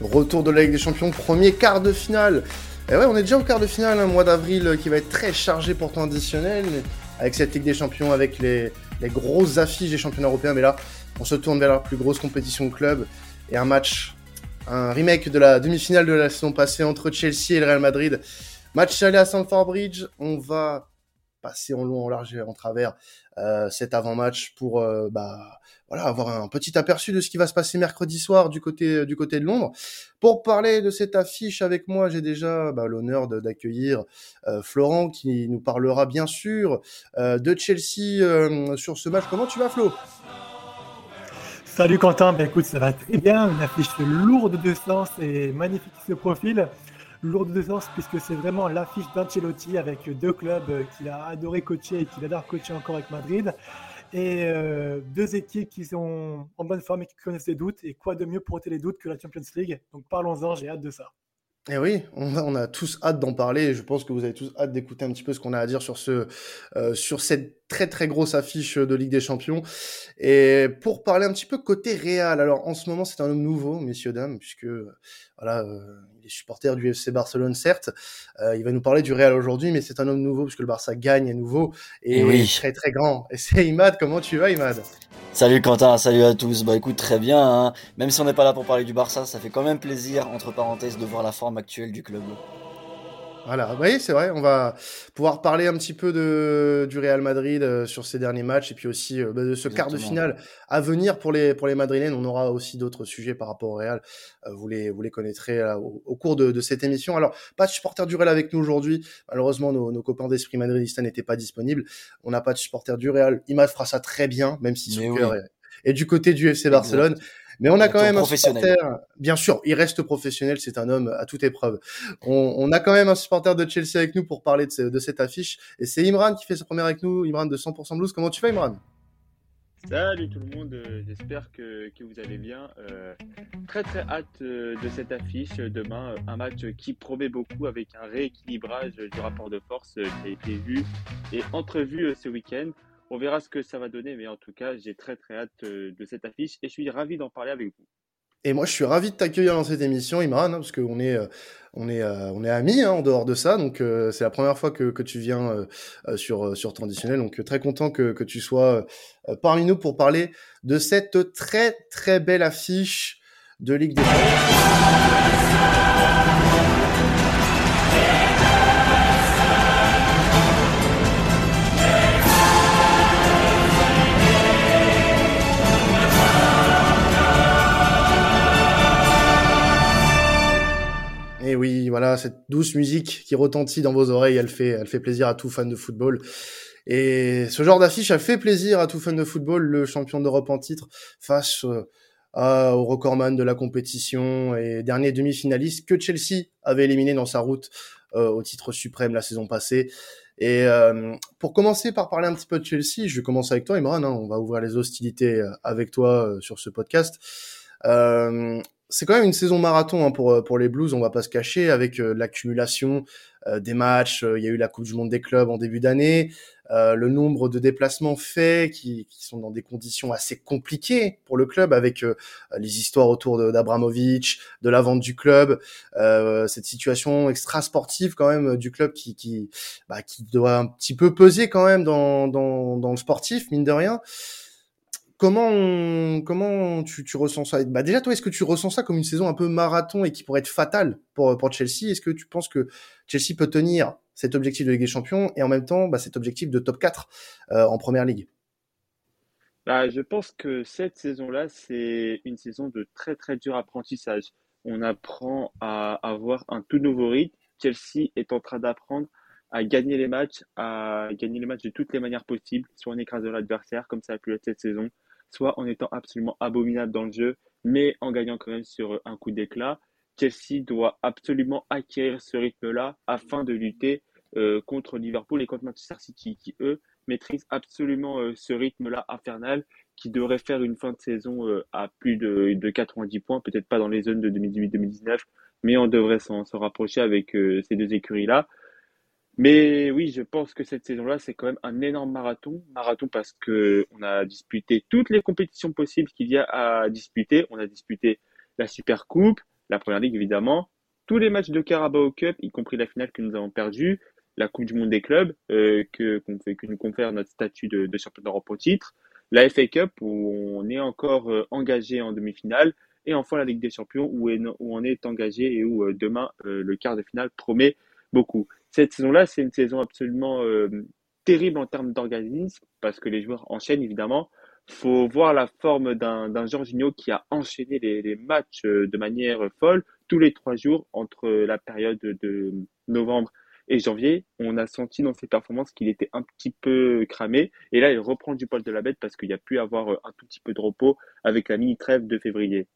Retour de la Ligue des Champions, premier quart de finale. Et ouais, on est déjà au quart de finale, un mois d'avril qui va être très chargé pour temps additionnel, avec cette Ligue des Champions, avec les, grosses affiches des championnats européens. Mais là, on se tourne vers la plus grosse compétition club et un match, un remake de la demi-finale de la saison passée entre Chelsea et le Real Madrid. Match aller à Stamford Bridge. On va passer en long, en large et en travers euh, cet avant-match pour euh, bah, voilà, avoir un petit aperçu de ce qui va se passer mercredi soir du côté, du côté de Londres. Pour parler de cette affiche avec moi, j'ai déjà bah, l'honneur d'accueillir euh, Florent qui nous parlera bien sûr de Chelsea sur ce match. Comment tu vas Flo? Salut Quentin, ben écoute, ça va très bien, une affiche lourde de sens et magnifique ce profil lourde de sens puisque c'est vraiment l'affiche d'Ancelotti avec deux clubs qu'il a adoré coacher et qu'il adore coacher encore avec Madrid. Et euh, deux équipes qui sont en bonne forme et qui connaissent les doutes. Et quoi de mieux pour ôter les doutes que la Champions League? Donc parlons-en, j'ai hâte de ça. Eh oui, on a, tous hâte d'en parler. Je pense que vous avez tous hâte d'écouter un petit peu ce qu'on a à dire sur ce, euh, sur cette très très grosse affiche de Ligue des Champions. Et pour parler un petit peu côté Real, alors en ce moment c'est un homme nouveau, messieurs dames, puisque voilà, euh, il est supporter du FC Barcelone certes. Euh, il va nous parler du Real aujourd'hui, mais c'est un homme nouveau puisque le Barça gagne à nouveau et, oui. très très grand. Et c'est Imad. Comment tu vas, Imad? Salut Quentin, salut à tous. Bah écoute, très bien. Hein. Même si on n'est pas là pour parler du Barça, ça fait quand même plaisir, entre parenthèses, de voir la forme actuelle du club. Voilà, oui, c'est vrai. On va pouvoir parler un petit peu de, du Real Madrid euh, sur ces derniers matchs et puis aussi euh, bah, de ce quart de finale à venir pour les, pour les Madrilènes. On aura aussi d'autres sujets par rapport au Real. Euh, vous, les, vous les connaîtrez au, cours de, de, cette émission. Alors, pas de supporter du Real avec nous aujourd'hui. Malheureusement, nos, nos copains d'Esprit Madridista n'étaient pas disponibles. On n'a pas de supporter du Real. Imad fera ça très bien, même si son cœur est, du côté du FC Barcelone. Mais on a quand même un supporter, bien sûr, il reste professionnel, c'est un homme à toute épreuve. On, a quand même un supporter de Chelsea avec nous pour parler de, cette affiche, et c'est Imran qui fait sa première avec nous, Imran de 100% Blues. Comment tu vas, Imran? Salut tout le monde, euh, j'espère que, vous allez bien. Euh, très très hâte euh, de cette affiche demain, un match qui promet beaucoup avec un rééquilibrage du rapport de force qui a été vu et entrevu ce week-end. On verra ce que ça va donner, mais en tout cas, j'ai très très hâte euh, de cette affiche et je suis ravi d'en parler avec vous. Et moi, je suis ravi de t'accueillir dans cette émission, Imran, hein, parce qu'on est, euh, on est, euh, on est amis hein, en dehors de ça. Donc, c'est la première fois que, que tu viens sur, sur Traditionnel. Donc, très content que, que tu sois parmi nous pour parler de cette très, très belle affiche de Ligue des Champions. Oui, voilà, cette douce musique qui retentit dans vos oreilles, elle fait, elle fait plaisir à tout fan de football. Et ce genre d'affiche a fait plaisir à tout fan de football, le champion d'Europe en titre face euh, au recordman de la compétition et dernier demi-finaliste que Chelsea avait éliminé dans sa route euh, au titre suprême la saison passée. Et euh, pour commencer par parler un petit peu de Chelsea, je vais commencer avec toi, Imran. Hein, on va ouvrir les hostilités avec toi sur ce podcast. C'est quand même une saison marathon hein, pour euh, pour les Blues, on va pas se cacher avec euh, l'accumulation euh, des matchs. Il y a eu la Coupe du Monde des clubs en début d'année, le nombre de déplacements faits qui, qui sont dans des conditions assez compliquées pour le club avec les histoires autour d'Abramovic, de, la vente du club, cette situation extra sportive quand même du club qui qui bah, qui doit un petit peu peser quand même dans dans dans le sportif mine de rien. Comment comment tu, ressens ça? Bah déjà toi, est-ce que tu ressens ça comme une saison un peu marathon et qui pourrait être fatale pour pour Chelsea? Est-ce que tu penses que Chelsea peut tenir cet objectif de Ligue des Champions et en même temps bah, cet objectif de top 4 euh, en Première Ligue? Bah, je pense que cette saison-là, c'est une saison de très très dur apprentissage. On apprend à avoir un tout nouveau rythme. Chelsea est en train d'apprendre à gagner les matchs, à gagner les matchs de toutes les manières possibles, soit en écrasant l'adversaire, comme ça a pu être cette saison, soit en étant absolument abominable dans le jeu, mais en gagnant quand même sur un coup d'éclat. Chelsea doit absolument acquérir ce rythme-là afin de lutter euh, contre Liverpool et contre Manchester City, qui eux maîtrisent absolument euh, ce rythme-là infernal, qui devrait faire une fin de saison euh, à plus de, de 90 points, peut-être pas dans les zones de 2018-2019, mais on devrait s'en rapprocher avec ces deux écuries-là. Mais oui, je pense que cette saison-là, c'est quand même un énorme marathon. Marathon parce que on a disputé toutes les compétitions possibles qu'il y a à disputer. On a disputé la Super Coupe, la Première Ligue évidemment, tous les matchs de Carabao Cup, y compris la finale que nous avons perdue, la Coupe du Monde des clubs, euh, que, qu'on fait, que nous confère notre statut de, de champion d'Europe au titre, la FA Cup où on est encore euh, engagé en demi-finale, et enfin la Ligue des Champions où, où on est engagé et où euh, demain euh, le quart de finale promet beaucoup. Cette saison-là, c'est une saison absolument euh, terrible en termes d'organisme parce que les joueurs enchaînent évidemment. Faut voir la forme d'un Jorginho qui a enchaîné les, les matchs de manière folle tous les trois jours entre la période de novembre et janvier, on a senti dans ses performances qu'il était un petit peu cramé. Et là, il reprend du poil de la bête parce qu'il y a pu avoir un tout petit peu de repos avec la mini trêve de février.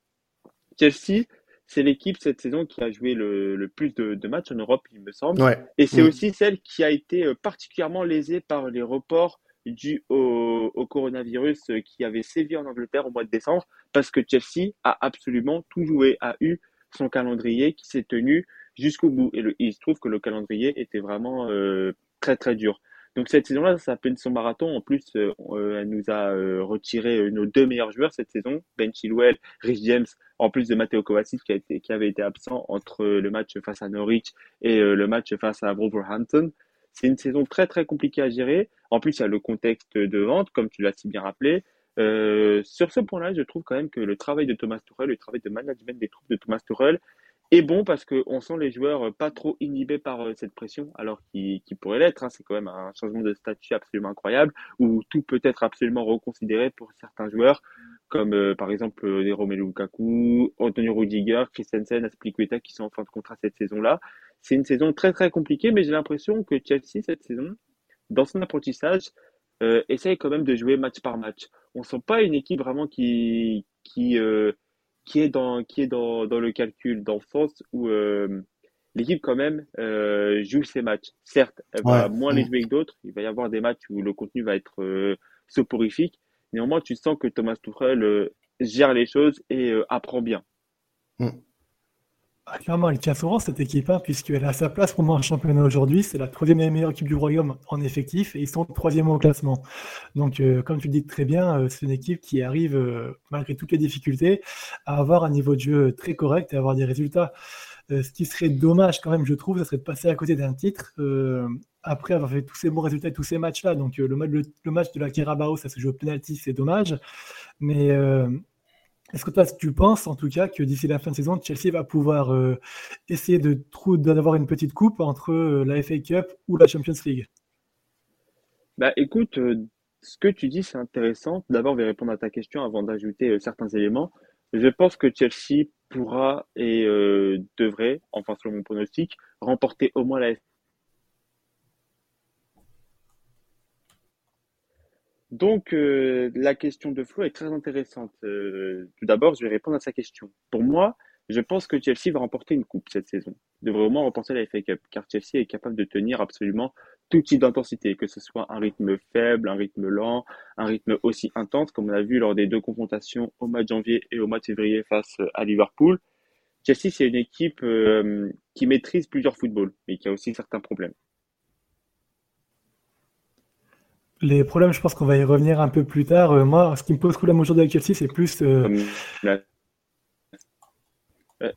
Chelsea, c'est l'équipe cette saison qui a joué le, le plus de, de, matchs en Europe, il me semble. Ouais. Et c'est Mm. aussi celle qui a été euh, particulièrement lésée par les reports dus au, au coronavirus euh, qui avait sévi en Angleterre au mois de décembre, parce que Chelsea a absolument tout joué, a eu son calendrier qui s'est tenu jusqu'au bout. Et le, il se trouve que le calendrier était vraiment euh, très très dur. Donc cette saison-là, ça s'appelle son marathon. En plus, euh, euh, elle nous a euh, retiré nos deux meilleurs joueurs cette saison, Ben Chilwell, Rich James, en plus de Matteo Kovacic qui, avait été absent entre le match face à Norwich et le match face à Wolverhampton. C'est une saison très très compliquée à gérer. En plus, il y a le contexte de vente, comme tu l'as si bien rappelé. Sur ce point-là, je trouve quand même que le travail de Thomas Tuchel, le travail de management des troupes de Thomas Tuchel est bon parce qu'on sent les joueurs pas trop inhibés par euh, cette pression, alors qu'ils pourraient l'être. Hein. C'est quand même un changement de statut absolument incroyable, où tout peut être absolument reconsidéré pour certains joueurs, comme euh, par exemple euh, les Romelu Lukaku, Antonio Rudiger, Christensen, Aspilicueta, qui sont en fin de contrat cette saison-là. C'est une saison très très compliquée, mais j'ai l'impression que Chelsea cette saison, dans son apprentissage, euh, essaye quand même de jouer match par match. On sent pas une équipe vraiment qui qui euh, qui est dans qui est dans, dans le calcul, dans le sens où euh, l'équipe quand même euh, joue ses matchs. Certes, elle va Ouais. moins les Mm. jouer que d'autres. Il va y avoir des matchs où le contenu va être euh, soporifique. Néanmoins, tu sens que Thomas Tuchel gère les choses et apprend bien. Mm. Clairement, elle tient rang cette équipe, hein, puisqu'elle a sa place pour moi en championnat aujourd'hui. C'est la troisième meilleure équipe du Royaume en effectif et ils sont troisième au classement. Donc, euh, comme tu le dis très bien, euh, c'est une équipe qui arrive, euh, malgré toutes les difficultés, à avoir un niveau de jeu très correct et avoir des résultats. Ce qui serait dommage quand même, je trouve, ça serait de passer à côté d'un titre après avoir fait tous ces bons résultats et tous ces matchs-là. Donc, le, le- match de la Carabao, ça se joue au penalty, c'est dommage. Mais est-ce que toi, tu penses en tout cas que d'ici la fin de saison, Chelsea va pouvoir euh, essayer de d'avoir une petite coupe entre euh, la FA Cup ou la Champions League? Bah écoute, euh, ce que tu dis, c'est intéressant. D'abord, je vais répondre à ta question avant d'ajouter certains éléments. Je pense que Chelsea pourra et devrait, enfin selon mon pronostic, remporter au moins la Donc, euh, la question de Flo est très intéressante. Euh, tout d'abord, je vais répondre à sa question. Pour moi, je pense que Chelsea va remporter une coupe cette saison. Il devrait au remporter la FA Cup, car Chelsea est capable de tenir absolument tout type d'intensité, que ce soit un rythme faible, un rythme lent, un rythme aussi intense, comme on a vu lors des deux confrontations au mois de janvier et au mois de février face à Liverpool. Chelsea, c'est une équipe euh, qui maîtrise plusieurs footballs, mais qui a aussi certains problèmes. Les problèmes, je pense qu'on va y revenir un peu plus tard. Euh, moi, ce qui me pose problème aujourd'hui avec Chelsea, c'est plus euh, Euh,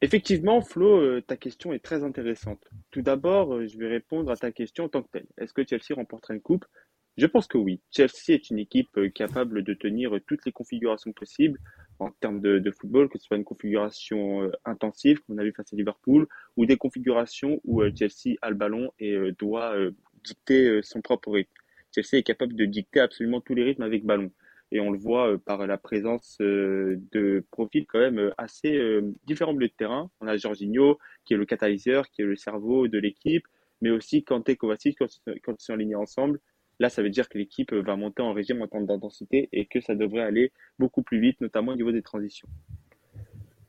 Effectivement, Flo, ta question est très intéressante. Tout d'abord, je vais répondre à ta question en tant que telle. Est-ce que Chelsea remportera une coupe? Je pense que oui. Chelsea est une équipe capable de tenir toutes les configurations possibles en termes de, de football, que ce soit une configuration intensive, comme on a vu face à Liverpool, ou des configurations où Chelsea a le ballon et doit dicter son propre rythme. Chelsea est capable de dicter absolument tous les rythmes avec ballon. Et on le voit euh, par la présence euh, de profils quand même euh, assez différents milieu de terrain. On a Jorginho, qui est le catalyseur, qui est le cerveau de l'équipe, mais aussi Kanté, Kovacic, quand, ils sont alignés ensemble. Là, ça veut dire que l'équipe va monter en régime en termes d'intensité et que ça devrait aller beaucoup plus vite, notamment au niveau des transitions.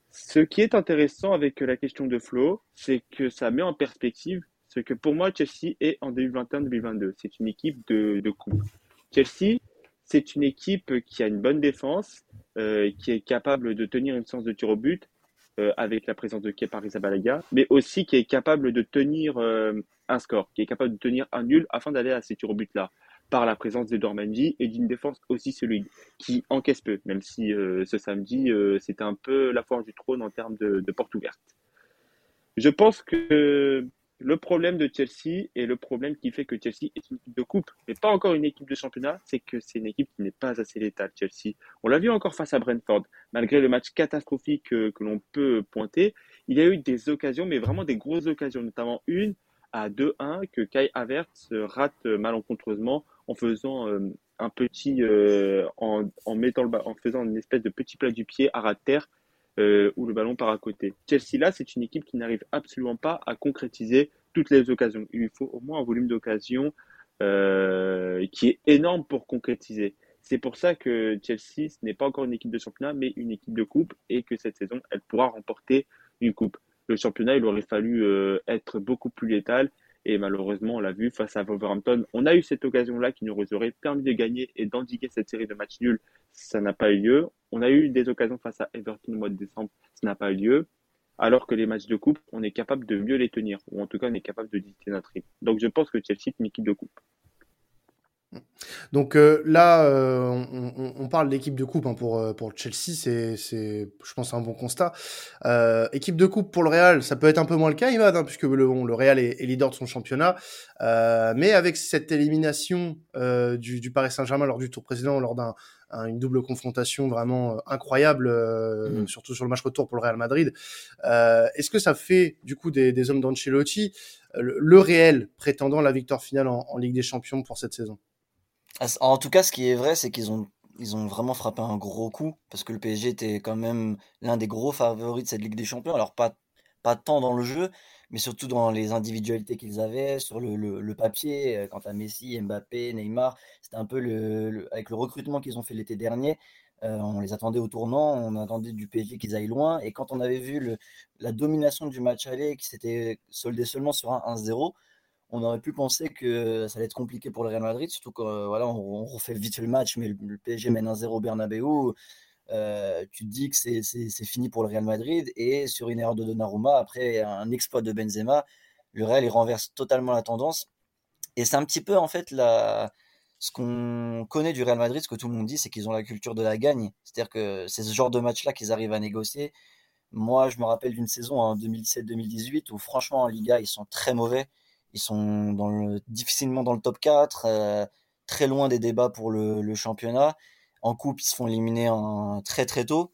Ce qui est intéressant avec la question de Flo, c'est que ça met en perspective ce que pour moi Chelsea est en 2021-2022. C'est une équipe de, de coupe. Chelsea, c'est une équipe qui a une bonne défense, euh, qui est capable de tenir une séance de tir au but euh, avec la présence de Kepa Arrizabalaga, mais aussi qui est capable de tenir euh, un score, qui est capable de tenir un nul afin d'aller à ces tirs au but-là. par la présence de Dormanji et d'une défense aussi solide qui encaisse peu, même si ce samedi c'était un peu la force du trône en termes de porte ouverte. Je pense que le problème de Chelsea et le problème qui fait que Chelsea est une équipe de coupe, mais pas encore une équipe de championnat, c'est que c'est une équipe qui n'est pas assez létale, Chelsea. On l'a vu encore face à Brentford. Malgré le match catastrophique que, l'on peut pointer, il y a eu des occasions, mais vraiment des grosses occasions, notamment une à 2-1 que Kai Havertz rate malencontreusement en faisant euh, un petit, euh, en, mettant le, en faisant une espèce de petit plat du pied à ras de terre euh, où le ballon part à côté. Chelsea, là, c'est une équipe qui n'arrive absolument pas à concrétiser toutes les occasions. Il lui faut au moins un volume d'occasion euh, qui est énorme pour concrétiser. C'est pour ça que Chelsea, ce n'est pas encore une équipe de championnat, mais une équipe de coupe, et que cette saison, elle pourra remporter une coupe. Le championnat, il aurait fallu euh, être beaucoup plus létal, et malheureusement, on l'a vu face à Wolverhampton. On a eu cette occasion-là qui nous aurait permis de gagner et d'endiguer cette série de matchs nuls. Ça n'a pas eu lieu. On a eu des occasions face à Everton au mois de décembre. Ça n'a pas eu lieu. Alors que les matchs de coupe, on est capable de mieux les tenir. Ou en tout cas, on est capable de dicter notre rythme. Donc je pense que Chelsea est une équipe de coupe. Donc euh, là, euh, on, parle d'équipe de coupe hein, pour euh, pour Chelsea, c'est c'est je pense un bon constat. équipe de coupe pour le Real, ça peut être un peu moins le cas, Imad, hein, puisque le, le Real est, leader de son championnat, mais avec cette élimination du, du Paris Saint-Germain lors du tour précédent, lors d'un une double confrontation vraiment incroyable, mmh. surtout sur le match retour pour le Real Madrid. Est-ce que ça fait du coup des, des hommes d'Ancelotti le, le, réel prétendant la victoire finale en, en Ligue des Champions pour cette saison? En tout cas, ce qui est vrai, c'est qu'ils ont, ils ont vraiment frappé un gros coup, parce que le PSG était quand même l'un des gros favoris de cette Ligue des Champions. Alors, pas, pas tant dans le jeu, mais surtout dans les individualités qu'ils avaient, sur le, le, papier, euh, quant à Messi, Mbappé, Neymar. C'était un peu le, avec le recrutement qu'ils ont fait l'été dernier. Euh, on les attendait au tournant, on attendait du PSG qu'ils aillent loin. Et quand on avait vu le, la domination du match aller qui s'était soldé seulement sur un 1-0, on aurait pu penser que ça allait être compliqué pour le Real Madrid, surtout quand euh, voilà, on, refait vite le match, mais le, PSG mène 1-0 au Bernabeu. Euh, tu te dis que c'est fini pour le Real Madrid et sur une erreur de Donnarumma, après un exploit de Benzema, le Real il renverse totalement la tendance. Et c'est un petit peu en fait la, ce qu'on connaît du Real Madrid, ce que tout le monde dit, c'est qu'ils ont la culture de la gagne. C'est-à-dire que c'est ce genre de match-là qu'ils arrivent à négocier. Moi, je me rappelle d'une saison en 2017-2018 où franchement en Liga ils sont très mauvais. Ils sont difficilement dans le top 4, euh, très loin des débats pour le, championnat. En coupe, ils se font éliminer en, très très tôt.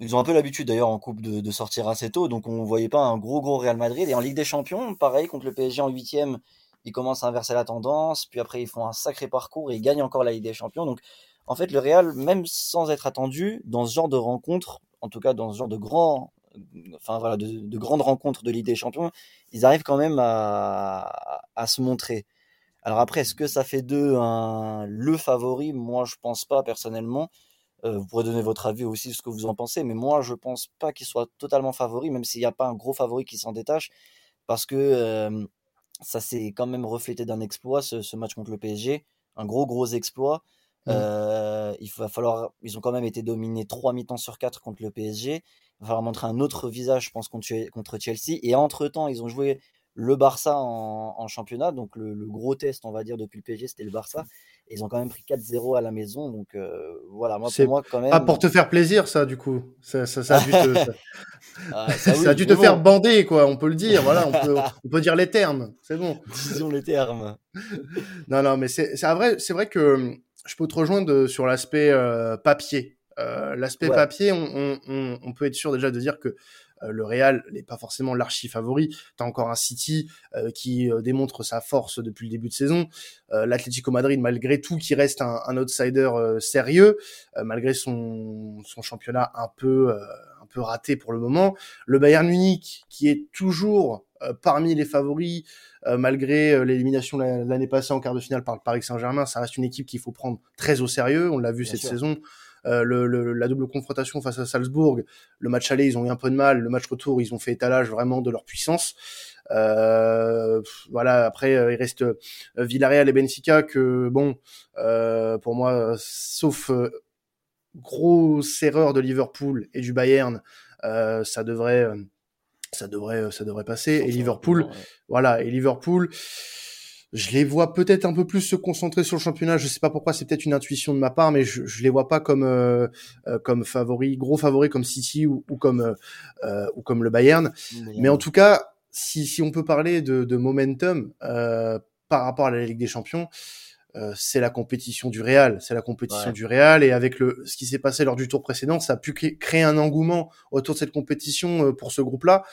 Ils ont un peu l'habitude d'ailleurs en coupe de, sortir assez tôt, donc on voyait pas un gros gros Real Madrid. Et en Ligue des Champions, pareil, contre le PSG en huitième, ils commencent à inverser la tendance, puis après ils font un sacré parcours et gagnent encore la Ligue des Champions. Donc en fait, le Real, même sans être attendu, dans ce genre de rencontre, en tout cas dans ce genre de grand enfin voilà, de, grandes rencontres de Ligue des Champions, ils arrivent quand même à, se montrer. Alors après, est-ce que ça fait d'eux un, le favori? Moi, je pense pas personnellement. Euh, vous pourrez donner votre avis aussi, ce que vous en pensez, mais moi, je pense pas qu'ils soient totalement favoris, même s'il n'y a pas un gros favori qui s'en détache, parce que euh, ça s'est quand même reflété d'un exploit, ce, match contre le PSG, un gros gros exploit. Mmh. Euh, il va falloir, ils ont quand même été dominés 3 mi-temps sur 4 contre le PSG va falloir montrer un autre visage, je pense, contre, Chelsea. Et entre-temps, ils ont joué le Barça en, championnat. Donc le, gros test, on va dire, depuis le PSG, c'était le Barça. Et ils ont quand même pris 4-0 à la maison. Donc euh, voilà, moi, pour moi, quand même. Ah, pour te faire plaisir, ça, du coup. Ça, ça, a dû te, ça, a dû te faire bander, quoi. On peut le dire. Voilà, on peut, on peut dire les termes. C'est bon. Disons les termes. non, non, mais c'est vrai, vrai que je peux te rejoindre sur l'aspect euh, papier. Euh, l'aspect papier, on, peut être sûr déjà de dire que euh, le Real n'est pas forcément l'archi favori. T'as encore un City euh, qui démontre sa force depuis le début de saison. L'Atlético Madrid, malgré tout, qui reste un, outsider sérieux, malgré son, championnat un peu un peu raté pour le moment. Le Bayern Munich, qui est toujours parmi les favoris, malgré l'élimination l'année passée en quart de finale par le Paris Saint-Germain, ça reste une équipe qu'il faut prendre très au sérieux. On l'a vu cette saison. Euh, le, la double confrontation face à Salzbourg, le match aller, ils ont eu un peu de mal. Le match retour, ils ont fait étalage vraiment de leur puissance. Euh, voilà. Après, euh, il reste Villarreal et Benfica que bon, pour moi, sauf grosse erreur de Liverpool et du Bayern, ça devrait, ça devrait, ça devrait passer. Et Liverpool, voilà. Et Liverpool je les vois peut-être un peu plus se concentrer sur le championnat. Je sais pas pourquoi, c'est peut-être une intuition de ma part, mais je, je les vois pas comme euh, euh, comme favoris, gros favoris comme City ou, ou comme euh, ou comme le Bayern. Mais en tout cas, si si on peut parler de, de momentum par rapport à la Ligue des Champions, c'est la compétition du Real, c'est la compétition du Real et avec le ce qui s'est passé lors du tour précédent, ça a pu créer un engouement autour de cette compétition pour ce groupe-là.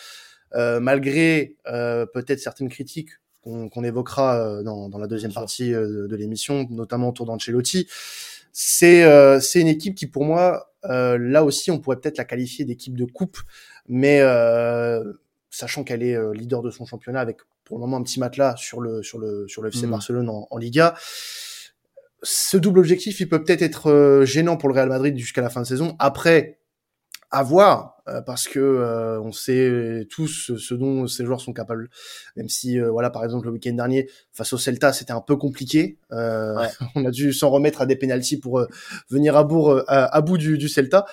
malgré peut-être certaines critiques qu'on évoquera euh, dans, dans, la deuxième partie euh, de, l'émission, notamment autour d'Ancelotti. C'est euh, c'est une équipe qui, pour moi, là aussi, on pourrait peut-être la qualifier d'équipe de coupe, mais sachant qu'elle est leader de son championnat avec pour le moment un petit matelas sur le sur le sur le FC mmh. Barcelone en, en, Liga. Ce double objectif, il peut peut-être être gênant pour le Real Madrid jusqu'à la fin de saison. Après, à voir euh, parce que euh, on sait tous ce dont ces joueurs sont capables. Même si euh, voilà par exemple le week-end dernier face au Celta c'était un peu compliqué, on a dû s'en remettre à des pénalties pour venir à bout à, bout du, du Celta.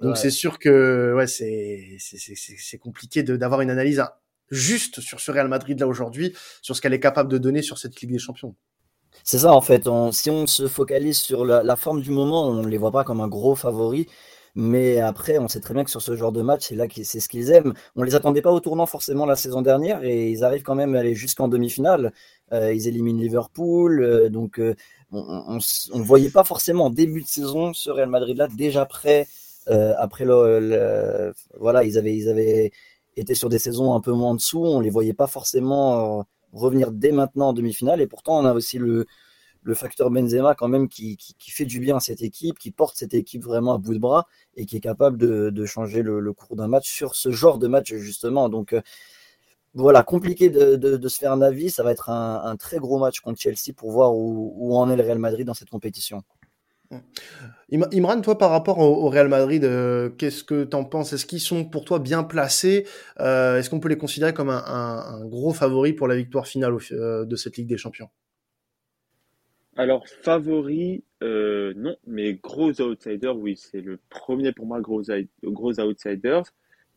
Donc c'est sûr que ouais c'est c'est compliqué d'avoir une analyse juste sur ce Real Madrid là aujourd'hui, sur ce qu'elle est capable de donner sur cette Ligue des Champions. C'est ça en fait. si on se focalise sur la, forme du moment, on ne les voit pas comme un gros favori. Mais après, on sait très bien que sur ce genre de match, c'est là c'est ce qu'ils aiment. On les attendait pas au tournant forcément la saison dernière et ils arrivent quand même à aller jusqu'en demi-finale. Euh, ils éliminent Liverpool, euh, donc euh, on ne voyait pas forcément en début de saison ce Real Madrid là déjà prêt. après le, voilà, ils avaient ils avaient été sur des saisons un peu moins en dessous. On les voyait pas forcément revenir dès maintenant en demi-finale et pourtant on a aussi le facteur Benzema quand même qui, fait du bien à cette équipe, qui porte cette équipe vraiment à bout de bras et qui est capable de, changer le, cours d'un match sur ce genre de match justement. Donc euh, voilà, compliqué de, se faire un avis. Ça va être un, très gros match contre Chelsea pour voir où en est le Real Madrid dans cette compétition. Imran, toi, par rapport au, Real Madrid, euh, qu'est-ce que tu en penses? Est-ce qu'ils sont pour toi bien placés? Euh, Est-ce qu'on peut les considérer comme un, gros favori pour la victoire finale de cette Ligue des Champions? Alors, favori, euh, non, mais gros outsiders, oui, c'est le premier pour moi gros, gros outsiders.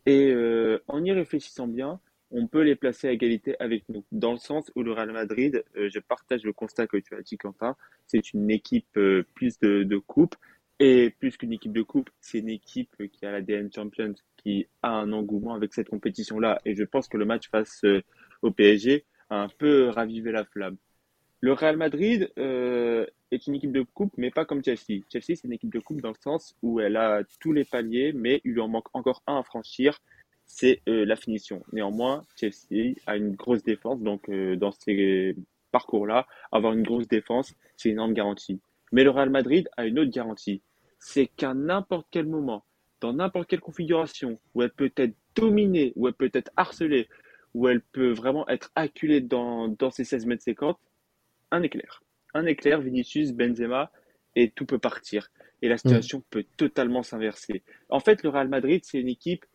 Et euh, en y réfléchissant bien, on peut les placer à égalité avec nous, dans le sens où le Real Madrid, euh, je partage le constat que tu as dit, Quentin, c'est une équipe plus de, de coupe, et plus qu'une équipe de coupe, c'est une équipe qui a la DN Champions, qui a un engouement avec cette compétition-là, et je pense que le match face au PSG a un peu ravivé la flamme. Le Real Madrid euh, est une équipe de coupe, mais pas comme Chelsea. Chelsea, c'est une équipe de coupe dans le sens où elle a tous les paliers, mais il lui en manque encore un à franchir, c'est euh, la finition. Néanmoins, Chelsea a une grosse défense, donc euh, dans ces parcours-là, avoir une grosse défense, c'est une énorme garantie. Mais le Real Madrid a une autre garantie, c'est qu'à n'importe quel moment, dans n'importe quelle configuration, où elle peut être dominée, où elle peut être harcelée, où elle peut vraiment être acculée dans, dans ses 16 mètres 50, un éclair. Un éclair, Vinicius, Benzema, et tout peut partir. Et la situation mm. peut totalement s'inverser. En fait, le Real Madrid, c'est une équipe,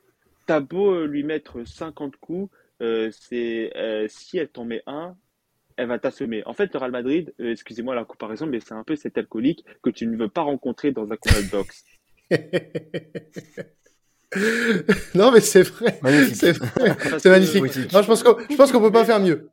t'as beau euh, lui mettre 50 coups, euh, c'est euh, si elle t'en met un, elle va t'assommer. En fait, le Real Madrid, excusez-moi la comparaison, mais c'est un peu cet alcoolique que tu ne veux pas rencontrer dans un combat de boxe. non, mais c'est vrai. C'est magnifique. je pense qu'on, je pense qu'on peut pas faire mieux.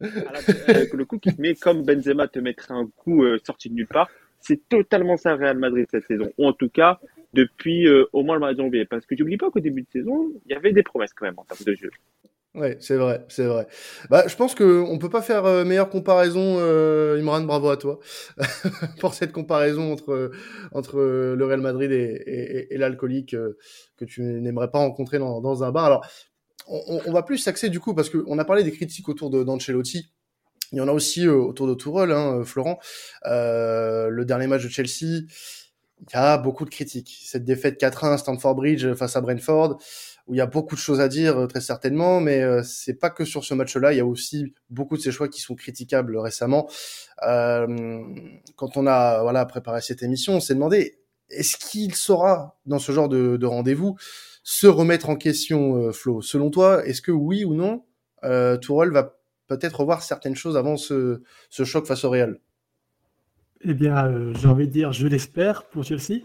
le coup qui te met comme Benzema te mettrait un coup euh, sorti de nulle part, c'est totalement ça Real Madrid cette saison. Ou en tout cas, depuis euh, au moins le match janvier. Parce que n'oublie pas qu'au début de saison, il y avait des promesses quand même en termes de jeu. Ouais, c'est vrai, c'est vrai. Bah, je pense que on peut pas faire euh, meilleure comparaison, Imran. Bravo à toi pour cette comparaison entre entre le Real Madrid et, et, l'alcoolique que tu n'aimerais pas rencontrer dans, dans un bar. Alors, on, va plus s'axer du coup parce qu'on a parlé des critiques autour d'Ancelotti. Il y en a aussi euh, autour de Tourelle, hein, Florent. Euh, le dernier match de Chelsea, il y a beaucoup de critiques. Cette défaite 4-1 à Stamford Bridge face à Brentford, où il y a beaucoup de choses à dire, euh, très certainement, mais c'est pas que sur ce match-là. Il y a aussi beaucoup de ces choix qui sont critiquables récemment. quand on a voilà préparé cette émission, on s'est demandé est-ce qu'il saura dans ce genre de rendez-vous se remettre en question, euh, Flo? Selon toi, est-ce que oui ou non, euh, Tourelle va peut-être revoir certaines choses avant ce, choc face au Real? Eh bien, euh, j'ai envie de dire, je l'espère pour Chelsea.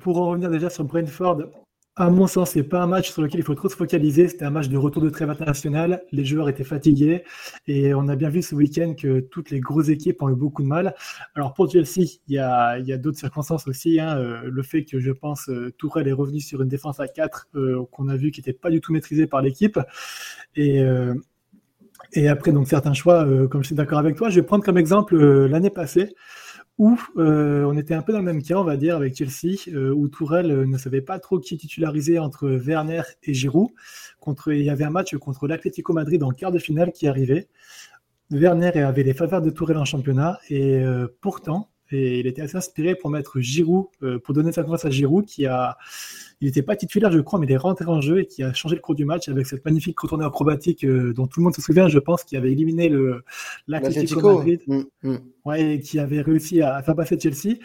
pour en revenir déjà sur Brentford, à mon sens, c'est pas un match sur lequel il faut trop se focaliser. C'était un match de retour de trêve international. Les joueurs étaient fatigués et on a bien vu ce week-end que toutes les grosses équipes ont eu beaucoup de mal. Alors pour Chelsea, il y a, d'autres circonstances aussi. Hein. Euh, le fait que je pense euh, Tourelle est revenu sur une défense à 4 euh, qu'on a vu qui n'était pas du tout maîtrisée par l'équipe. Et après, donc certains choix, comme je suis d'accord avec toi, je vais prendre comme exemple l'année passée où euh, on était un peu dans le même cas, on va dire, avec Chelsea, euh, où Tourelle euh, ne savait pas trop qui titulariser entre Werner et Giroud. Contre, il y avait un match contre l'Atlético Madrid en quart de finale qui arrivait. Werner avait les faveurs de Tourelle en championnat, et pourtant, et il était assez inspiré pour mettre Giroud, pour donner sa confiance à Giroud, qui a il n'était pas titulaire, je crois, mais il est rentré en jeu et qui a changé le cours du match avec cette magnifique retournée acrobatique euh, dont tout le monde se souvient, je pense, qui avait éliminé le l'Atlético Madrid, mm, mm. Ouais, et qui avait réussi à, faire passer Chelsea.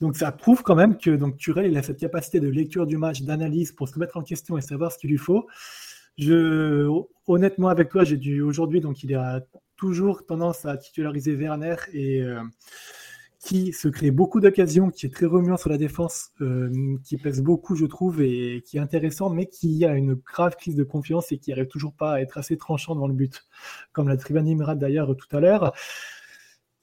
Donc ça prouve quand même que donc Turel, il a cette capacité de lecture du match, d'analyse pour se mettre en question et savoir ce qu'il lui faut. Je, honnêtement, avec toi, j'ai dû aujourd'hui, donc il a toujours tendance à titulariser Werner et euh, qui se crée beaucoup d'occasions, qui est très remuant sur la défense, euh, qui pèse beaucoup, je trouve, et qui est intéressant, mais qui a une grave crise de confiance et qui n'arrive toujours pas à être assez tranchant devant le but, comme l'a Trivan Imrad d'ailleurs tout à l'heure.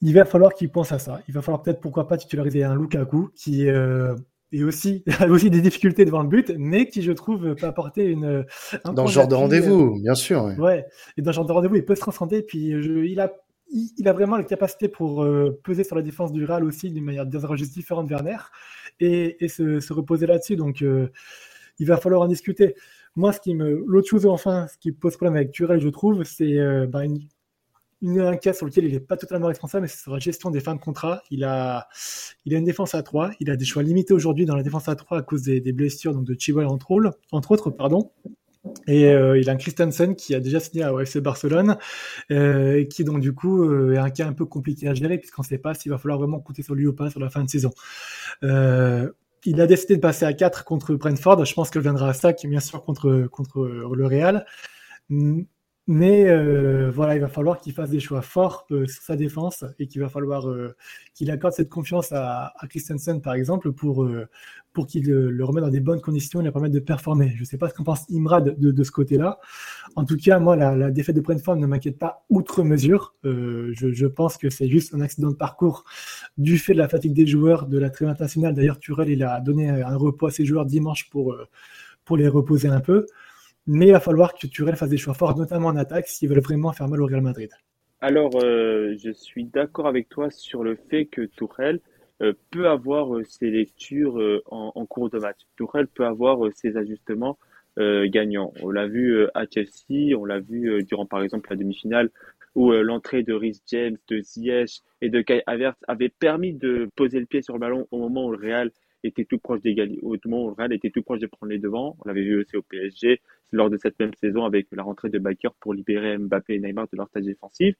Il va falloir qu'il pense à ça. Il va falloir peut-être, pourquoi pas, titulariser un Lukaku qui euh, est aussi, a aussi des difficultés devant le but, mais qui, je trouve, peut apporter une. dans ce genre de rendez-vous, bien sûr. Ouais. et dans ce genre de rendez-vous, il peut se transcender. Puis je, il a il, a vraiment la capacité pour euh, peser sur la défense du Real aussi d'une manière différente de Werner et, se, reposer là-dessus. Donc, euh, il va falloir en discuter. Moi, ce qui me, l'autre chose enfin, ce qui pose problème avec Turel, je trouve, c'est euh, bah, une, un cas sur lequel il n'est pas totalement responsable, mais c'est sur la gestion des fins de contrat. Il a, une défense à 3. Il a des choix limités aujourd'hui dans la défense à 3 à cause des, blessures donc de Chilwell entre, entre autres. Pardon. Et euh, il a un Christensen qui a déjà signé à FC Barcelone, euh, et qui donc du coup euh, est un cas un peu compliqué à gérer puisqu'on ne sait pas s'il va falloir vraiment compter sur lui ou pas sur la fin de saison. il a décidé de passer à 4 contre Brentford. Je pense qu'elle viendra à ça, qui bien sûr contre contre le Real. Mais euh, voilà, il va falloir qu'il fasse des choix forts euh, sur sa défense et qu'il va falloir euh, qu'il accorde cette confiance à, à, Christensen, par exemple, pour, pour qu'il le remette dans des bonnes conditions et lui permette de performer. Je ne sais pas ce qu'en pense Imrad de, de ce côté-là. En tout cas, moi, la, la défaite de Brentford ne m'inquiète pas outre mesure. Je, je, pense que c'est juste un accident de parcours du fait de la fatigue des joueurs, de la trêve internationale. D'ailleurs, Turel, il a donné un repos à ses joueurs dimanche pour, pour les reposer un peu. Mais il va falloir que Turel fasse des choix forts, notamment en attaque, s'ils veulent vraiment faire mal au Real Madrid. Alors, euh, je suis d'accord avec toi sur le fait que Tourelle euh, peut avoir euh, ses lectures en, cours de match. Tourelle peut avoir ses ajustements gagnants. On l'a vu à Chelsea, on l'a vu durant par exemple la demi-finale où l'entrée de Rhys James, de Ziyech et de Kai Havertz avait permis de poser le pied sur le ballon au moment où le Real était tout proche d'égalité, au moment où le était tout proche de prendre les devants. On l'avait vu aussi au PSG lors de cette même saison avec la rentrée de Baker pour libérer Mbappé et Neymar de leur tâche défensive.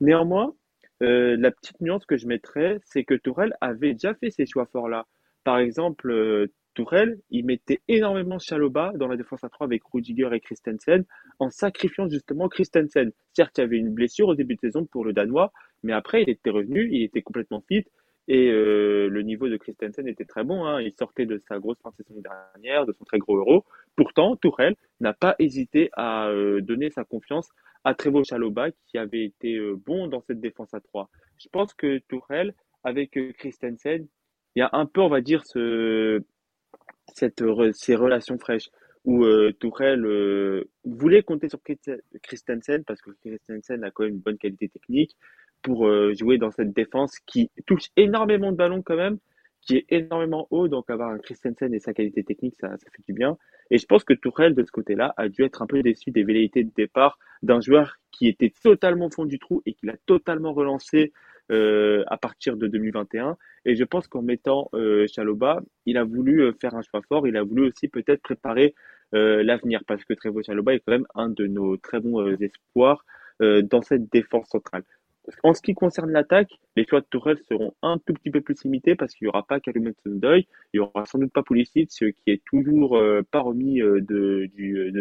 Néanmoins, euh, la petite nuance que je mettrais, c'est que Tourelle avait déjà fait ces choix forts-là. Par exemple, euh, Tourelle, il mettait énormément Chaloba dans la défense à 3 avec Rudiger et Christensen, en sacrifiant justement Christensen. Certes, il y avait une blessure au début de saison pour le Danois, mais après, il était revenu, il était complètement fit. Et euh, le niveau de Christensen était très bon. Hein. Il sortait de sa grosse fin de saison dernière, de son très gros euro. Pourtant, Tourelle n'a pas hésité à euh, donner sa confiance à Trevo Chaloba, qui avait été euh, bon dans cette défense à 3. Je pense que Tourelle, avec Christensen, il y a un peu, on va dire, ce, cette, ces relations fraîches où Tourelle voulait compter sur Christensen parce que Christensen a quand même une bonne qualité technique pour euh, jouer dans cette défense qui touche énormément de ballons quand même, qui est énormément haut. Donc avoir un Christensen et sa qualité technique, ça, fait du bien. Et je pense que Tourelle, de ce côté-là, a dû être un peu déçu des velléités de départ d'un joueur qui était totalement au fond du trou et qui l'a totalement relancé euh, à partir de 2021. Et je pense qu'en mettant euh, Chaloba, il a voulu euh, faire un choix fort. Il a voulu aussi peut-être préparer l'avenir parce que Trevo Chaloba est quand même un de nos très bons espoirs dans cette défense centrale. En ce qui concerne l'attaque, les choix de Tourelle seront un tout petit peu plus limités parce qu'il n'y aura pas Karim Deuil, il n'y aura sans doute pas Pulisic qui est toujours euh, pas remis euh, de, du,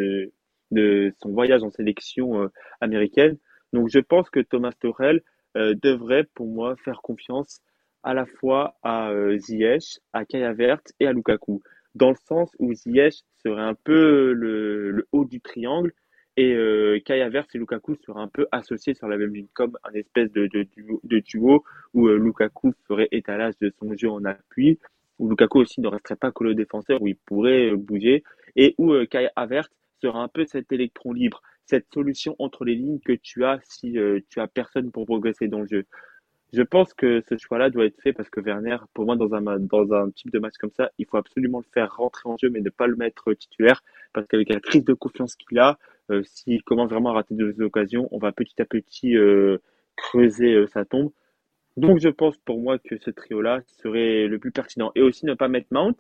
de, son voyage en sélection euh, américaine. Donc je pense que Thomas Tourelle devrait pour moi faire confiance à la fois à Ziyech, à Kaya Vert et à Lukaku. dans le sens où Ziyech serait un peu le haut du triangle et euh, Kai et Lukaku seraient un peu associés sur la même ligne, comme un espèce de, de, de duo où euh, Lukaku ferait étalage de son jeu en appui, où Lukaku aussi ne resterait pas collé au défenseur, où il pourrait euh, bouger, et où euh, Kai Havertz sera un peu cet électron libre, cette solution entre les lignes que tu as si tu as personne pour progresser dans le jeu. Je pense que ce choix-là doit être fait parce que Werner, pour moi, dans un, dans un type de match comme ça, il faut absolument le faire rentrer en jeu, mais ne pas le mettre titulaire, parce qu'avec la crise de confiance qu'il a, euh, s'il commence vraiment à rater deux occasions, on va petit à petit euh, creuser euh, sa tombe. Donc je pense pour moi que ce trio-là serait le plus pertinent. Et aussi ne pas mettre Mount,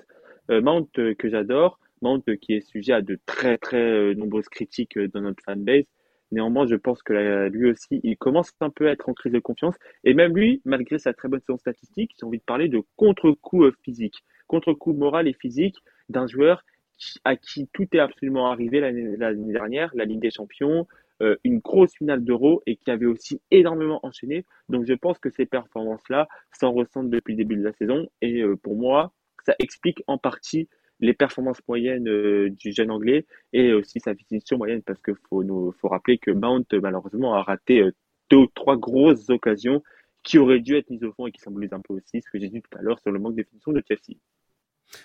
Mount que j'adore, Mount qui est sujet à de très très nombreuses critiques dans notre fanbase. Néanmoins, je pense que lui aussi, il commence un peu à être en crise de confiance. Et même lui, malgré sa très bonne saison statistique, j'ai envie de parler de contre-coup physique, contre-coup moral et physique d'un joueur à qui tout est absolument arrivé l'année dernière, la Ligue des Champions, euh, une grosse finale d'Euro et qui avait aussi énormément enchaîné. Donc je pense que ces performances-là s'en ressentent depuis le début de la saison. Et euh, pour moi, ça explique en partie les performances moyennes euh, du jeune anglais et aussi sa finition moyenne parce qu'il faut, faut rappeler que Mount malheureusement a raté deux ou trois grosses occasions qui auraient dû être mises au fond et qui symbolisent un peu aussi ce que j'ai dit tout à l'heure sur le manque de finition de Chelsea.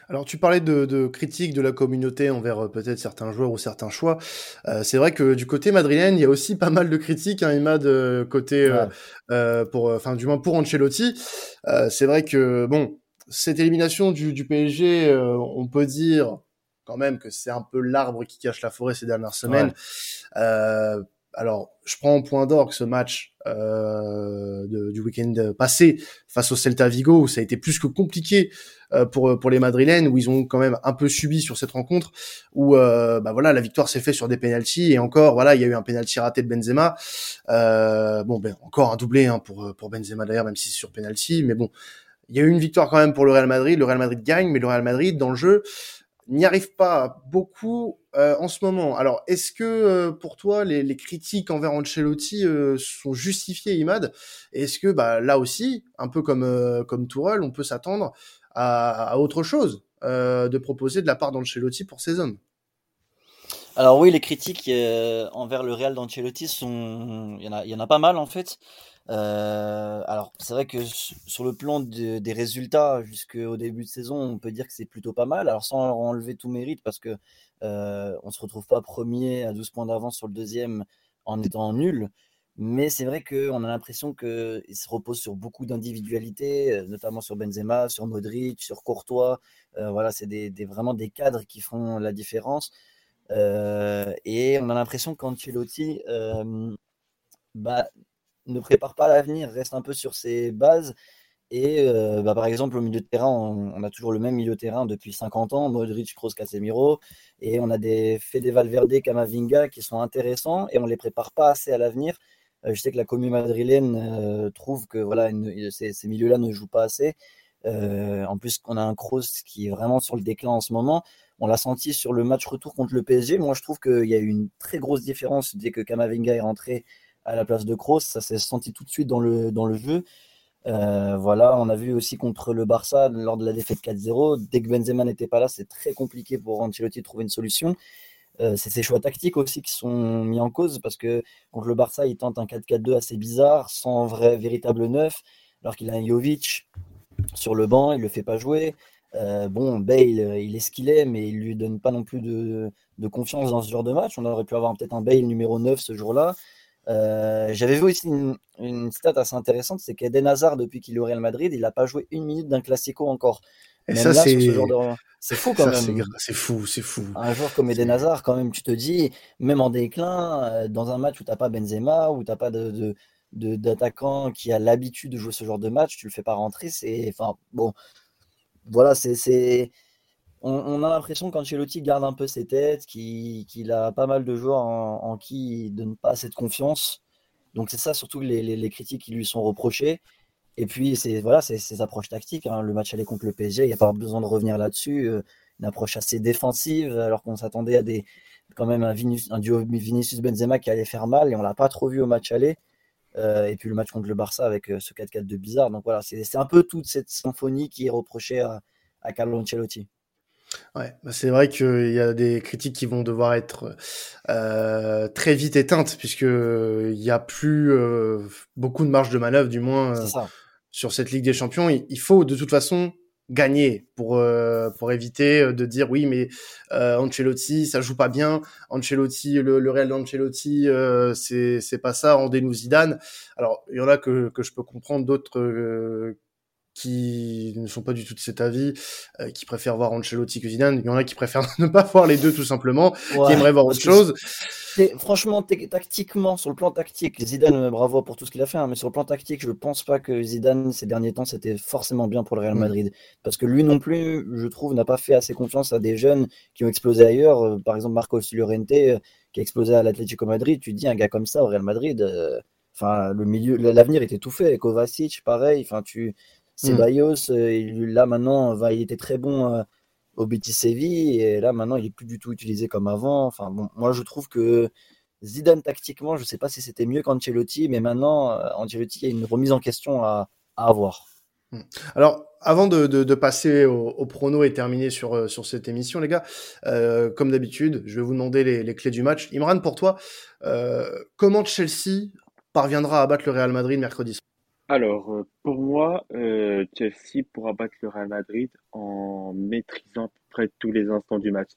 Alors tu parlais de, de critiques de la communauté envers euh, peut-être certains joueurs ou certains choix. Euh, c'est vrai que du côté madrilène, il y a aussi pas mal de critiques, hein, Imad, euh, côté ouais. euh, pour, enfin du moins pour Ancelotti. c'est vrai que bon, cette élimination du, du PSG, euh, on peut dire quand même que c'est un peu l'arbre qui cache la forêt ces dernières semaines. Ouais. Euh, alors, je prends en point d'orgue ce match euh, de, du week-end passé face au Celta Vigo, où ça a été plus que compliqué euh, pour pour les Madrilènes, où ils ont quand même un peu subi sur cette rencontre, où euh, bah voilà, la victoire s'est faite sur des penalties et encore voilà, il y a eu un penalty raté de Benzema. Euh, bon, ben encore un doublé hein, pour pour Benzema d'ailleurs, même si c'est sur penalty, mais bon, il y a eu une victoire quand même pour le Real Madrid. Le Real Madrid gagne, mais le Real Madrid, dans le jeu, n'y arrive pas beaucoup euh, en ce moment. Alors, est-ce que euh, pour toi, les, critiques envers Ancelotti euh, sont justifiées, Imad? Est-ce que bah, là aussi, un peu comme, euh, comme Tourelle, on peut s'attendre à, autre chose euh, de proposer de la part d'Ancelotti pour ces hommes alors oui, les critiques envers le Real d'Ancelotti sont, il y en a, il y en a pas mal en fait. Euh, alors, c'est vrai que sur le plan de, des résultats jusqu'au début de saison, on peut dire que c'est plutôt pas mal. Alors, sans enlever tout mérite, parce que euh, on se retrouve pas premier à 12 points d'avance sur le deuxième en étant nul. Mais c'est vrai qu'on a l'impression qu'il se repose sur beaucoup d'individualités, euh, notamment sur Benzema, sur Modric, sur Courtois. Euh, voilà, c'est des, vraiment des cadres qui font la différence. Euh, et on a l'impression qu'Ancelotti bah, ne prépare pas l'avenir, reste un peu sur ses bases. Et bah, par exemple, au milieu de terrain, on, a toujours le même milieu de terrain depuis 50 ans, Modric, Kroos, Casemiro. Et on a des Fede Valverde, Camavinga qui sont intéressants et on les prépare pas assez à l'avenir. Euh, je sais que la commune madrilène euh, trouve que voilà, une, ces, ces milieux-là ne jouent pas assez. Euh, en plus, on a un Kroos qui est vraiment sur le déclin en ce moment. On l'a senti sur le match retour contre le PSG. Moi, je trouve qu'il y a eu une très grosse différence dès que Camavinga est rentré à la place de Kroos. Ça s'est senti tout de suite dans le, dans le jeu. Euh, voilà, on a vu aussi contre le Barça lors de la défaite 4-0. Dès que Benzema n'était pas là, c'est très compliqué pour Ancelotti de trouver une solution. Euh, c'est ses choix tactiques aussi qui sont mis en cause parce que contre le Barça, il tente un 4-4-2 assez bizarre, sans vrai véritable neuf, alors qu'il a un Jovic sur le banc, il le fait pas jouer. Euh, bon, Bale, il est ce qu'il est, mais il lui donne pas non plus de, confiance dans ce genre de match. On aurait pu avoir peut-être un Bale numéro 9 ce jour-là. Euh, J'avais vu aussi une, une, stat assez intéressante, c'est qu'Eden Hazard, depuis qu'il est au Real Madrid, il n'a pas joué une minute d'un classico encore. Et même ça, c'est ce de... fou quand ça, même. C'est fou, c'est fou. Un joueur comme Eden Hazard, quand même, tu te dis, même en déclin, euh, dans un match où t'as pas Benzema, où t'as pas de, d'attaquant qui a l'habitude de jouer ce genre de match, tu le fais pas rentrer, c'est, enfin, bon, voilà, c'est, on, on, a l'impression qu'Ancelotti garde un peu ses têtes, qu'il qu a pas mal de joueurs en, en, qui il donne pas assez de confiance. Donc c'est ça surtout les, les, les, critiques qui lui sont reprochées. Et puis c'est voilà, ses approches tactiques. Hein. Le match aller contre le PSG, il n'y a pas besoin de revenir là-dessus. Euh, une approche assez défensive, alors qu'on s'attendait à des quand même un, duo Vinicius Benzema qui allait faire mal et on l'a pas trop vu au match aller. Euh, et puis le match contre le Barça avec euh, ce 4-4 de bizarre. Donc voilà, c'est un peu toute cette symphonie qui est reprochée à, à Carlo Ancelotti. Ouais, bah, c'est vrai qu'il y a des critiques qui vont devoir être euh, très vite éteintes puisque il y a plus euh, beaucoup de marge de manœuvre, du moins euh, sur cette Ligue des Champions. Il, faut de toute façon gagner pour euh, pour éviter de dire oui mais Ancelotti ça joue pas bien Ancelotti le, le Real d'Ancelotti c'est c'est pas ça rendez-nous Zidane alors il y en a que que je peux comprendre d'autres qui ne sont pas du tout de cet avis, euh, qui préfèrent voir Ancelotti que Zidane. Il y en a qui préfèrent ne pas voir les deux tout simplement, qui aimeraient voir autre chose. Franchement, tactiquement, sur le plan tactique, Zidane, euh, bravo pour tout ce qu'il a fait, hein, mais sur le plan tactique, je pense pas que Zidane ces derniers temps c'était forcément bien pour le Real mm. Madrid, parce que lui non plus, je trouve, n'a pas fait assez confiance à des jeunes qui ont explosé ailleurs. Euh, par exemple, Marcos Llorente qui a explosé à l'Atlético Madrid. Tu dis un gars comme ça au Real Madrid. Enfin, le milieu, l'avenir était tout fait. Kovacic, pareil. Enfin, tu, Ceballos, mmh. là maintenant, va, il était très bon euh, au Betis Séville et là maintenant il est plus du tout utilisé comme avant. Enfin bon, moi je trouve que Zidane tactiquement, je sais pas si c'était mieux qu'Ancelotti, mais maintenant euh, Ancelotti il y a une remise en question à, avoir. Mmh. Alors avant de, passer au, prono et terminer sur, euh, sur cette émission, les gars, comme d'habitude, je vais vous demander les, clés du match. Imran, pour toi, comment Chelsea parviendra à battre le Real Madrid mercredi alors, euh, pour moi, euh, Chelsea pourra battre le Real Madrid en maîtrisant à près tous les instants du match.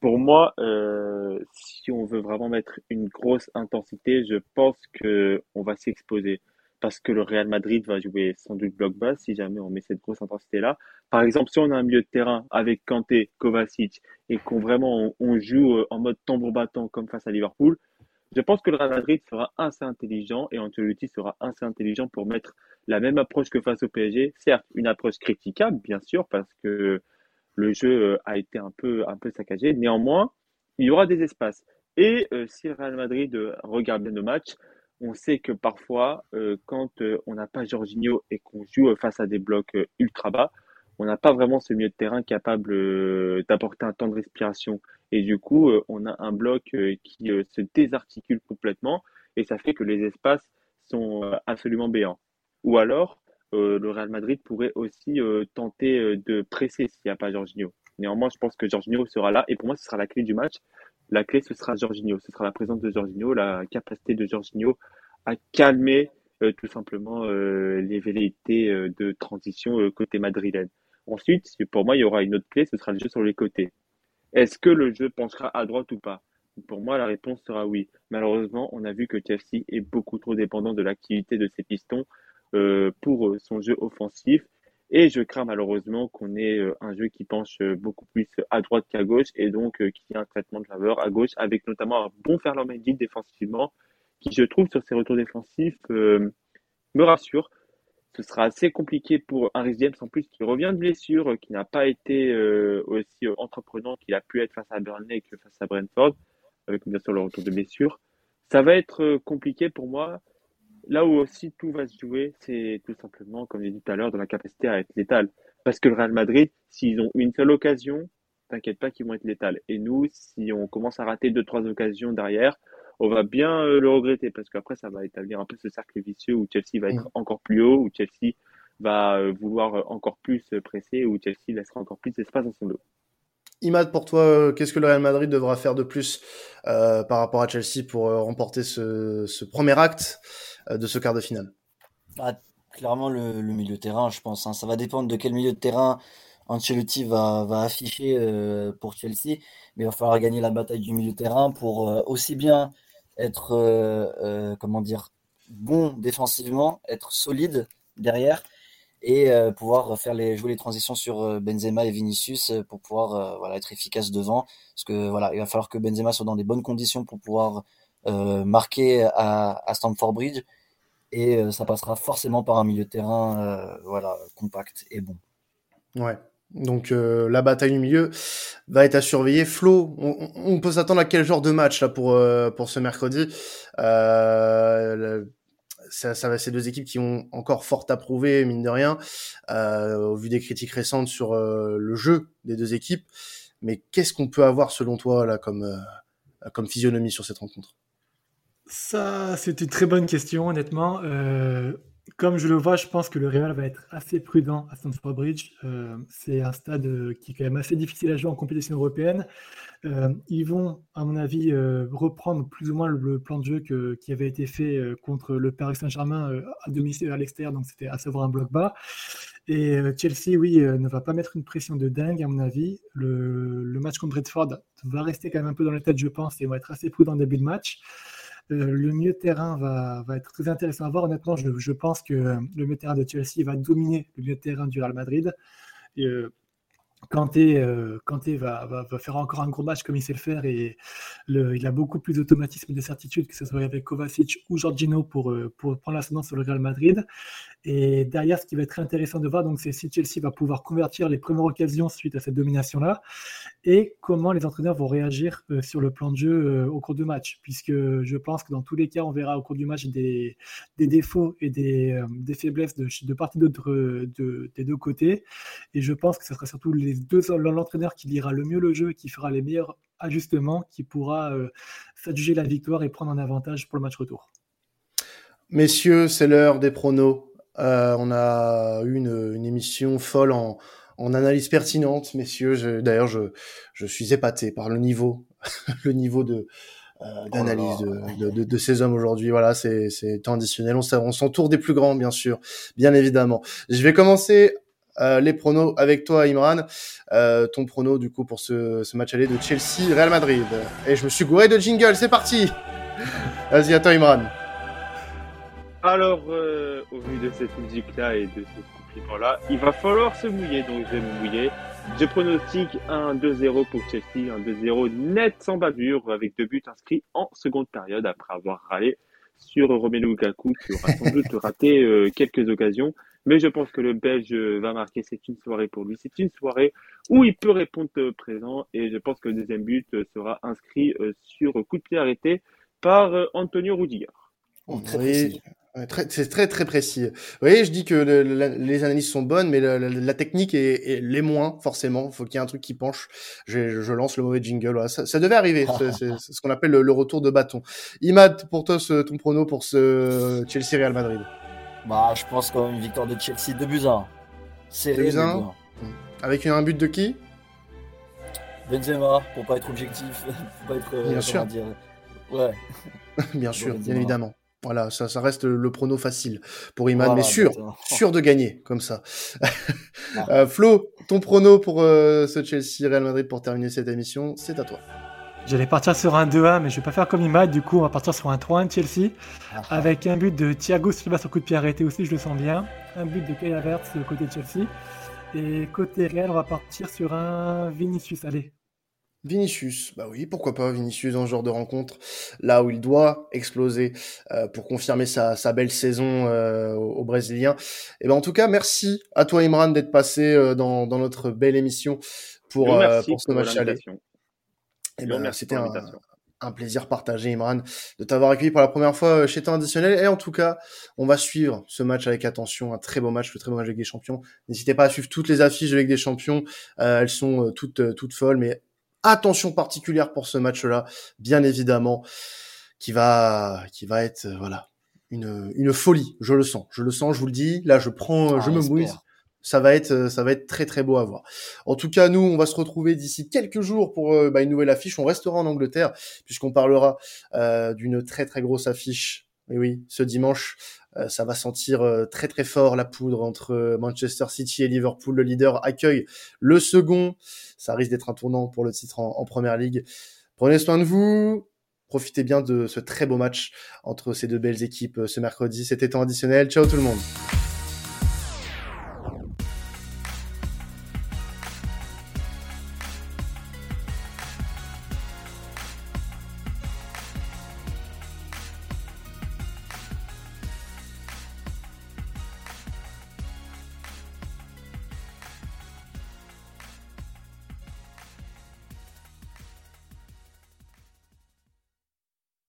Pour moi, euh, si on veut vraiment mettre une grosse intensité, je pense que on va s'exposer parce que le Real Madrid va jouer sans doute bloc bas si jamais on met cette grosse intensité-là. Par exemple, si on a un milieu de terrain avec Kanté, Kovacic et qu'on vraiment on, joue en mode tambour battant comme face à Liverpool, je pense que le Real Madrid sera assez intelligent et Ancelotti sera assez intelligent pour mettre la même approche que face au PSG. Certes, une approche critiquable, bien sûr, parce que le jeu euh, a été un peu, saccagé. Néanmoins, il y aura des espaces. Et euh, si le Real Madrid euh, regarde bien nos matchs, on sait que parfois, quand on n'a pas Jorginho et qu'on joue face à des blocs ultra bas, on n'a pas vraiment ce milieu de terrain capable d'apporter un temps de respiration. Et du coup, euh, on a un bloc euh, qui se désarticule complètement et ça fait que les espaces sont absolument béants. Ou alors, le Real Madrid pourrait aussi tenter de presser s'il n'y a pas Jorginho. Néanmoins, je pense que Jorginho sera là et pour moi, ce sera la clé du match. La clé, ce sera Jorginho. Ce sera la présence de Jorginho, la capacité de Jorginho à calmer tout simplement les velléités de transition côté madrilène. Ensuite, pour moi, il y aura une autre clé, ce sera le jeu sur les côtés. Est-ce que le jeu penchera à droite ou pas? Pour moi, la réponse sera oui. Malheureusement, on a vu que Chelsea est beaucoup trop dépendant de l'activité de ses pistons euh, pour euh, son jeu offensif. Et je crains malheureusement qu'on ait euh, un jeu qui penche beaucoup plus à droite qu'à gauche et donc qui ait un traitement de faveur à gauche avec notamment un bon Ferland Mendy défensivement qui, je trouve, sur ses retours défensifs, me rassure ce sera assez compliqué pour un James en plus qui revient de blessure, qui n'a pas été euh, aussi euh, entreprenant qu'il a pu être face à Burnley que face à Brentford, avec bien sûr le retour de blessure. Ça va être euh, compliqué pour moi. Là où aussi tout va se jouer, c'est tout simplement, comme j'ai dit tout à l'heure, dans la capacité à être létal. Parce que le Real Madrid, s'ils ont une seule occasion, t'inquiète pas qu'ils vont être létal. Et nous, si on commence à rater deux, trois occasions derrière, on va bien euh, le regretter parce qu'après, ça va établir un peu ce cercle vicieux où Chelsea va être mm. encore plus haut, où Chelsea va euh, vouloir euh, encore plus presser, où Chelsea laissera encore plus d'espace dans son dos. Imad, pour toi, qu'est-ce que le Real Madrid devra faire de plus par rapport à Chelsea pour remporter ce, premier acte de ce quart de finale? Bah, Clairement, le, milieu de terrain, je pense. Hein. Ça va dépendre de quel milieu de terrain Ancelotti va, va afficher pour Chelsea, mais il va falloir gagner la bataille du milieu de terrain pour aussi bien être euh, euh, comment dire bon défensivement, être solide derrière et euh, pouvoir faire les jouer les transitions sur Benzema et Vinicius pour pouvoir voilà être efficace devant. Parce que voilà il va falloir que Benzema soit dans des bonnes conditions pour pouvoir marquer à, Stamford Bridge. Et ça passera forcément par un milieu de terrain voilà compact et bon. Ouais, donc euh, la bataille du milieu va être à surveiller. Flo, on, peut s'attendre à quel genre de match là pour euh, pour ce mercredi? Euh, ça, ça va ces deux équipes qui ont encore fort à prouver mine de rien euh, au vu des critiques récentes sur le jeu des deux équipes. Mais qu'est-ce qu'on peut avoir selon toi là comme comme physionomie sur cette rencontre? Ça, c'est une très bonne question honnêtement. Comme je le vois, je pense que le Real va être assez prudent à Stamford Bridge. Euh, c'est un stade euh, qui est quand même assez difficile à jouer en compétition européenne. Euh, ils vont, à mon avis, reprendre plus ou moins le, plan de jeu qui avait été fait contre le Paris Saint-Germain à domicile à l'extérieur, donc c'était à savoir un bloc bas. Et Chelsea, oui, ne va pas mettre une pression de dingue, à mon avis. Le, le match contre Bradford va rester quand même un peu dans la tête, je pense, et va être assez prudent en début de match. Euh, le milieu de terrain va, être très intéressant à voir. Honnêtement, je, pense que le milieu de terrain de Chelsea va dominer le milieu de terrain du Real Madrid. Et, Kanté, euh, va, faire encore un gros match comme il sait le faire et il a beaucoup plus d'automatisme et de certitude que ce soit avec Kovacic ou Jorginho pour, euh, pour prendre l'ascendance sur le Real Madrid. Et derrière, ce qui va être très intéressant de voir, c'est si Chelsea va pouvoir convertir les premières occasions suite à cette domination-là et comment les entraîneurs vont réagir euh, sur le plan de jeu euh, au cours du match. Puisque je pense que dans tous les cas, on verra au cours du match des, défauts et des, faiblesses de, de part et d'autre de, des deux côtés. Et je pense que ce sera surtout les deux l'entraîneur qui lira le mieux le jeu et qui fera les meilleurs ajustements, qui pourra euh, s'adjuger la victoire et prendre un avantage pour le match retour. Messieurs, c'est l'heure des pronos. Euh, on a eu une, émission folle en, analyse pertinente, messieurs. D'ailleurs, je, je suis épaté par le niveau, le niveau de euh, oh d'analyse de, de, ces hommes aujourd'hui. Voilà, c'est traditionnel. On, on s'entoure des plus grands, bien sûr, bien évidemment. Je vais commencer euh, les pronos avec toi, Imran. Euh, ton prono, du coup, pour ce, match aller de Chelsea-Real Madrid. Et je me suis gouré de jingle, c'est parti Vas-y, à toi, Imran. Alors, euh, au vu de cette musique-là et de ce compliment-là, il va falloir se mouiller, donc je vais me mouiller. Je pronostique un 2-0 pour Chelsea, un 2-0 net sans bavure, avec deux buts inscrits en seconde période après avoir râlé sur Romelu Lukaku, qui aura sans doute raté quelques occasions. Mais je pense que le Belge va marquer. C'est une soirée pour lui. C'est une soirée où il peut répondre présent. Et je pense que le deuxième but sera inscrit euh, sur coup de pied arrêté par euh, Antonio Rudiger. c'est très très précis. Vous voyez, je dis que les analyses sont bonnes, mais la, technique est, les moins forcément. Il faut qu'il y ait un truc qui penche. Je, lance le mauvais jingle. Ça, devait arriver. c'est ce qu'on appelle le, retour de bâton. Imad, pour toi, ton prono pour ce Chelsea Real Madrid. Bah, je pense quand même une victoire de Chelsea 2 buts 1. Serré, 2 1. Avec un but de qui? Benzema, pour pas être objectif, pour pas être. Euh, bien sûr. Dire... Ouais. bien sûr, bien évidemment. Voilà, ça, ça reste le prono facile pour Iman, mais sûr, sûr de gagner, comme ça. Ah. euh, Flo, ton prono pour euh, ce Chelsea Real Madrid pour terminer cette émission, c'est à toi. J'allais partir sur un 2-1, mais je vais pas faire comme Imad. Du coup, on va partir sur un 3-1 Chelsea. Ah. Avec un but de Thiago Silva sur coup de pied arrêté aussi, je le sens bien. Un but de Kai Havertz côté Chelsea. Et côté Real, on va partir sur un Vinicius. Allez. Vinicius, bah oui, pourquoi pas Vinicius dans ce genre de rencontre, là où il doit exploser euh, pour confirmer sa, belle saison euh, au, Brésilien. Et ben en tout cas, merci à toi Imran d'être passé euh, dans, notre belle émission pour, pour ce match aller. Eh ben, c'était un, plaisir partagé, Imran, de t'avoir accueilli pour la première fois euh, chez Temps Additionnel. Et en tout cas, on va suivre ce match avec attention. Un très beau match, le très beau match de Ligue des Champions. N'hésitez pas à suivre toutes les affiches de Ligue des Champions. Euh, elles sont euh, toutes, toutes folles, mais attention particulière pour ce match-là, bien évidemment, qui va, qui va être, voilà, une, une folie. Je le sens, je le sens, je vous le dis. Là, je prends, je ah, me mouille ça va être euh, ça va être très très beau à voir. En tout cas, nous, on va se retrouver d'ici quelques jours pour euh, bah, une nouvelle affiche. On restera en Angleterre puisqu'on parlera euh, d'une très très grosse affiche. Et oui, ce dimanche, ça va sentir très très fort la poudre entre Manchester City et Liverpool. Le leader accueille le second. Ça risque d'être un tournant pour le titre en, en Première Ligue. Prenez soin de vous. Profitez bien de ce très beau match entre ces deux belles équipes ce mercredi. C'était temps additionnel. Ciao tout le monde.